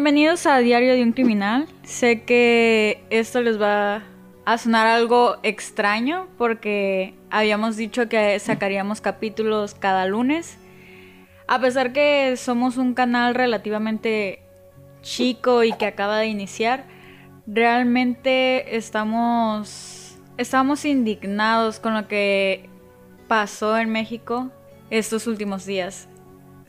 bienvenidos a Diario de un Criminal. Sé que esto les va a sonar algo extraño porque habíamos dicho que sacaríamos capítulos cada lunes. A pesar que somos un canal relativamente chico y que acaba de iniciar, realmente estamos estamos indignados con lo que pasó en México estos últimos días.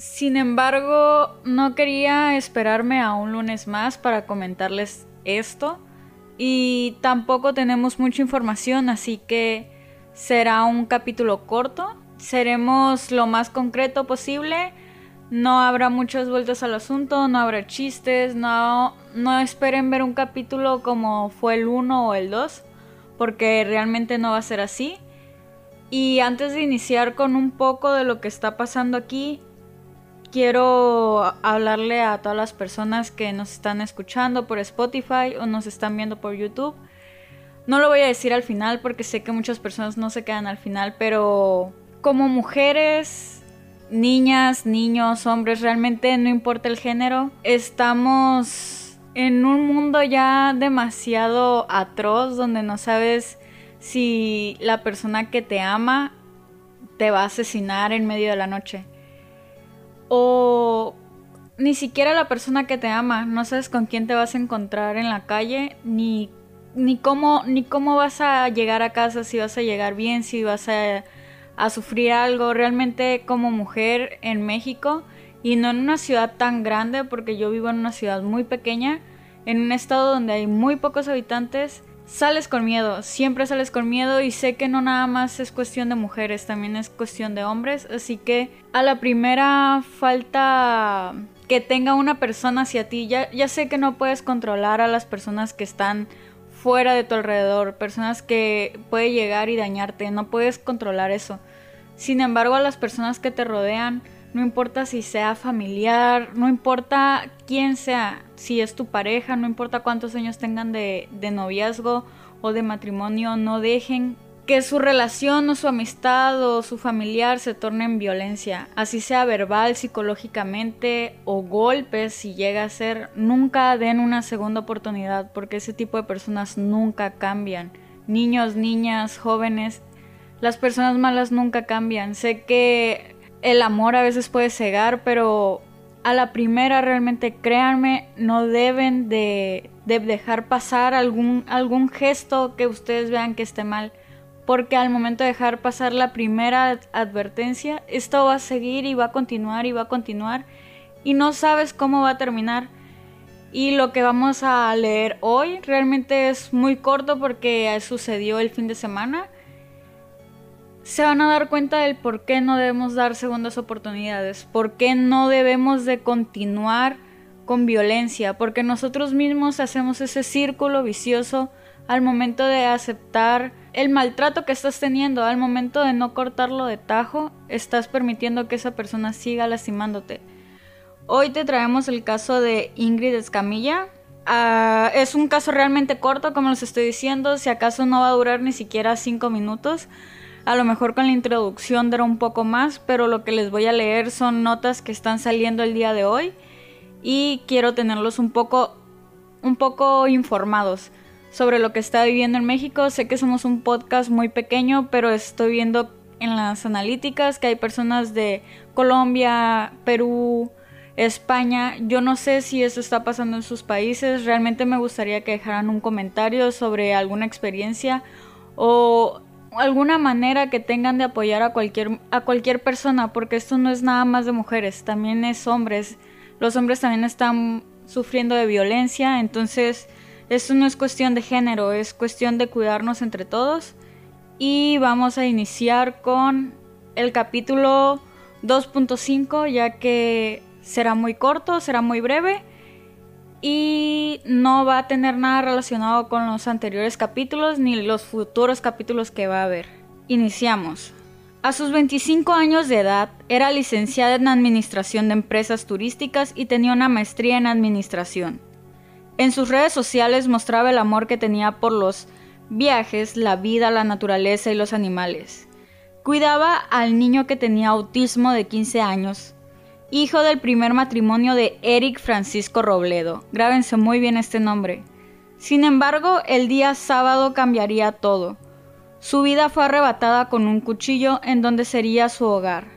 Sin embargo, no quería esperarme a un lunes más para comentarles esto y tampoco tenemos mucha información, así que será un capítulo corto. Seremos lo más concreto posible. No habrá muchas vueltas al asunto, no habrá chistes, no, no esperen ver un capítulo como fue el 1 o el 2, porque realmente no va a ser así. Y antes de iniciar con un poco de lo que está pasando aquí, quiero hablarle a todas las personas que nos están escuchando por Spotify o nos están viendo por YouTube. No lo voy a decir al final porque sé que muchas personas no se quedan al final, pero como mujeres, niñas, niños, hombres, realmente no importa el género, estamos en un mundo ya demasiado atroz donde no sabes si la persona que te ama te va a asesinar en medio de la noche o ni siquiera la persona que te ama, no sabes con quién te vas a encontrar en la calle, ni, ni, cómo, ni cómo vas a llegar a casa, si vas a llegar bien, si vas a, a sufrir algo. Realmente como mujer en México, y no en una ciudad tan grande, porque yo vivo en una ciudad muy pequeña, en un estado donde hay muy pocos habitantes, sales con miedo, siempre sales con miedo y sé que no nada más es cuestión de mujeres, también es cuestión de hombres, así que a la primera falta que tenga una persona hacia ti, ya, ya sé que no puedes controlar a las personas que están fuera de tu alrededor, personas que puede llegar y dañarte, no puedes controlar eso. Sin embargo, a las personas que te rodean, no importa si sea familiar, no importa quién sea, si es tu pareja, no importa cuántos años tengan de, noviazgo o de matrimonio, no dejen que su relación o su amistad o su familiar se torne en violencia, así sea verbal, psicológicamente o golpes si llega a ser, nunca den una segunda oportunidad porque ese tipo de personas nunca cambian. Niños, niñas, jóvenes, las personas malas nunca cambian. Sé que el amor a veces puede cegar, pero a la primera realmente créanme, no deben de, dejar pasar algún, algún gesto que ustedes vean que esté mal. Porque al momento de dejar pasar la primera advertencia, esto va a seguir y va a continuar y va a continuar. Y no sabes cómo va a terminar. Y lo que vamos a leer hoy realmente es muy corto porque sucedió el fin de semana se van a dar cuenta del por qué no debemos dar segundas oportunidades, por qué no debemos de continuar con violencia, porque nosotros mismos hacemos ese círculo vicioso al momento de aceptar el maltrato que estás teniendo, al momento de no cortarlo de tajo, estás permitiendo que esa persona siga lastimándote. Hoy te traemos el caso de Ingrid Escamilla. Ah, es un caso realmente corto, como les estoy diciendo, si acaso no va a durar ni siquiera cinco minutos. A lo mejor con la introducción dará un poco más, pero lo que les voy a leer son notas que están saliendo el día de hoy y quiero tenerlos un poco un poco informados sobre lo que está viviendo en México. Sé que somos un podcast muy pequeño, pero estoy viendo en las analíticas que hay personas de Colombia, Perú, España. Yo no sé si eso está pasando en sus países. Realmente me gustaría que dejaran un comentario sobre alguna experiencia o alguna manera que tengan de apoyar a cualquier, a cualquier persona, porque esto no es nada más de mujeres, también es hombres. Los hombres también están sufriendo de violencia, entonces esto no es cuestión de género, es cuestión de cuidarnos entre todos. Y vamos a iniciar con el capítulo 2.5, ya que será muy corto, será muy breve y no va a tener nada relacionado con los anteriores capítulos ni los futuros capítulos que va a haber. Iniciamos. A sus 25 años de edad, era licenciada en Administración de Empresas Turísticas y tenía una maestría en Administración. En sus redes sociales mostraba el amor que tenía por los viajes, la vida, la naturaleza y los animales. Cuidaba al niño que tenía autismo de 15 años hijo del primer matrimonio de Eric Francisco Robledo. Grábense muy bien este nombre. Sin embargo, el día sábado cambiaría todo. Su vida fue arrebatada con un cuchillo en donde sería su hogar.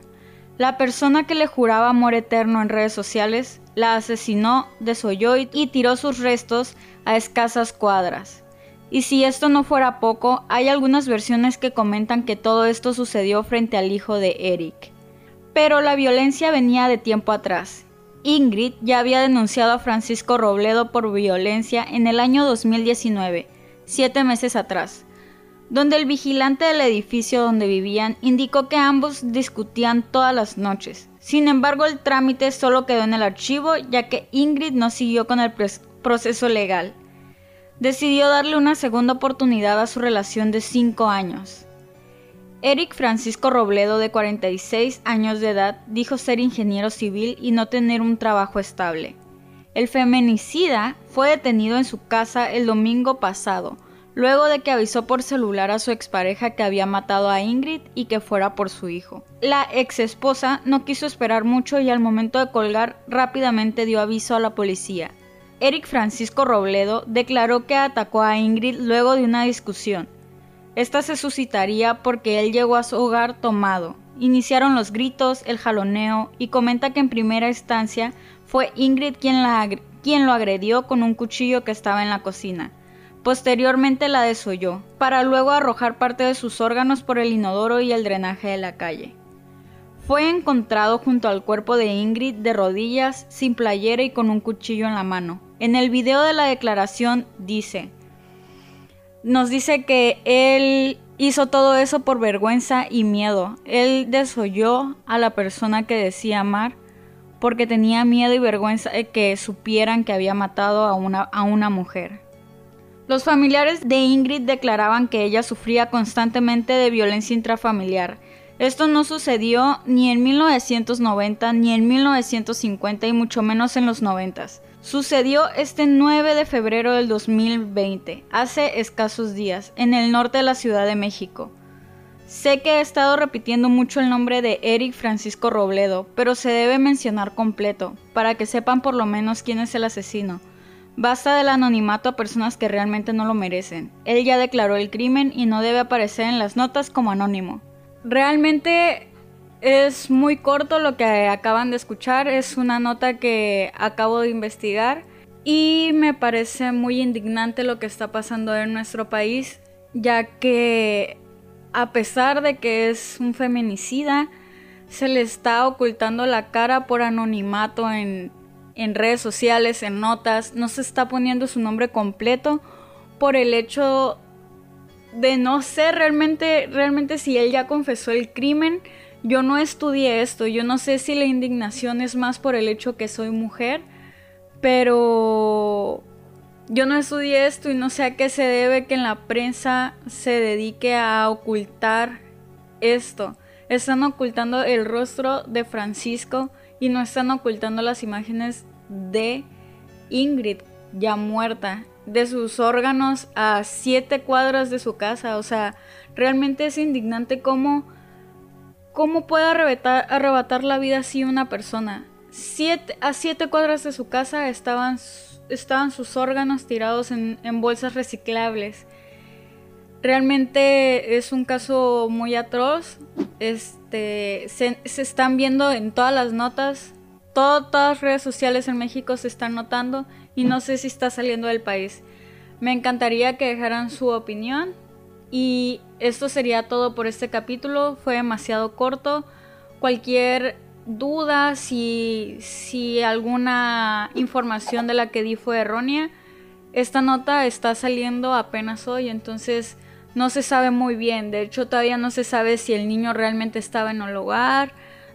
La persona que le juraba amor eterno en redes sociales la asesinó, desolló y tiró sus restos a escasas cuadras. Y si esto no fuera poco, hay algunas versiones que comentan que todo esto sucedió frente al hijo de Eric. Pero la violencia venía de tiempo atrás. Ingrid ya había denunciado a Francisco Robledo por violencia en el año 2019, siete meses atrás, donde el vigilante del edificio donde vivían indicó que ambos discutían todas las noches. Sin embargo, el trámite solo quedó en el archivo ya que Ingrid no siguió con el proceso legal decidió darle una segunda oportunidad a su relación de 5 años. Eric Francisco Robledo, de 46 años de edad, dijo ser ingeniero civil y no tener un trabajo estable. El feminicida fue detenido en su casa el domingo pasado, luego de que avisó por celular a su expareja que había matado a Ingrid y que fuera por su hijo. La ex esposa no quiso esperar mucho y al momento de colgar rápidamente dio aviso a la policía. Eric Francisco Robledo declaró que atacó a Ingrid luego de una discusión. Esta se suscitaría porque él llegó a su hogar tomado. Iniciaron los gritos, el jaloneo y comenta que en primera instancia fue Ingrid quien, la, quien lo agredió con un cuchillo que estaba en la cocina. Posteriormente la desolló, para luego arrojar parte de sus órganos por el inodoro y el drenaje de la calle. Fue encontrado junto al cuerpo de Ingrid de rodillas, sin playera y con un cuchillo en la mano. En el video de la declaración dice, nos dice que él hizo todo eso por vergüenza y miedo. Él desoyó a la persona que decía amar porque tenía miedo y vergüenza de que supieran que había matado a una, a una mujer. Los familiares de Ingrid declaraban que ella sufría constantemente de violencia intrafamiliar esto no sucedió ni en 1990 ni en 1950 y mucho menos en los 90. Sucedió este 9 de febrero del 2020, hace escasos días, en el norte de la Ciudad de México. Sé que he estado repitiendo mucho el nombre de Eric Francisco Robledo, pero se debe mencionar completo, para que sepan por lo menos quién es el asesino. Basta del anonimato a personas que realmente no lo merecen. Él ya declaró el crimen y no debe aparecer en las notas como anónimo. Realmente es muy corto lo que acaban de escuchar, es una nota que acabo de investigar y me parece muy indignante lo que está pasando en nuestro país, ya que a pesar de que es un feminicida, se le está ocultando la cara por anonimato en, en redes sociales, en notas, no se está poniendo su nombre completo por el hecho de no sé realmente, realmente si él ya confesó el crimen. Yo no estudié esto, yo no sé si la indignación es más por el hecho que soy mujer, pero yo no estudié esto y no sé a qué se debe que en la prensa se dedique a ocultar esto. Están ocultando el rostro de Francisco y no están ocultando las imágenes de Ingrid ya muerta de sus órganos a siete cuadras de su casa. O sea, realmente es indignante cómo, cómo puede arrebatar, la vida así una persona. Siete, a siete cuadras de su casa estaban, estaban sus órganos tirados en, en bolsas reciclables. Realmente es un caso muy atroz. Este, se, se están viendo en todas las notas. todas las redes sociales en México se están notando y no sé si está saliendo del país. Me encantaría que dejaran su opinión y esto sería todo por este capítulo. Fue demasiado corto. Cualquier duda, si, si alguna información de la que di fue errónea, esta nota está saliendo apenas hoy, entonces no se sabe muy bien. De hecho, todavía no se sabe si el niño realmente estaba en el hogar.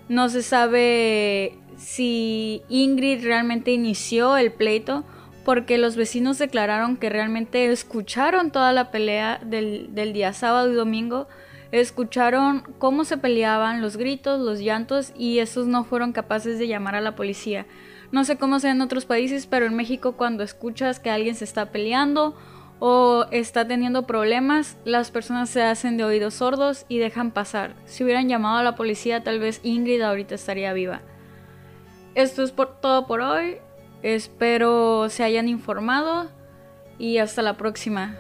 No se sabe si Ingrid realmente inició el pleito, porque los vecinos declararon que realmente escucharon toda la pelea del, día sábado y domingo, escucharon cómo se peleaban, los gritos, los llantos, y esos no fueron capaces de llamar a la policía. No sé cómo sea en otros países, pero en México cuando escuchas que alguien se está peleando o está teniendo problemas, las personas se hacen de oídos sordos y dejan pasar. Si hubieran llamado a la policía, tal vez Ingrid ahorita estaría viva. esto es por todo por hoy. Espero se hayan informado y hasta la próxima.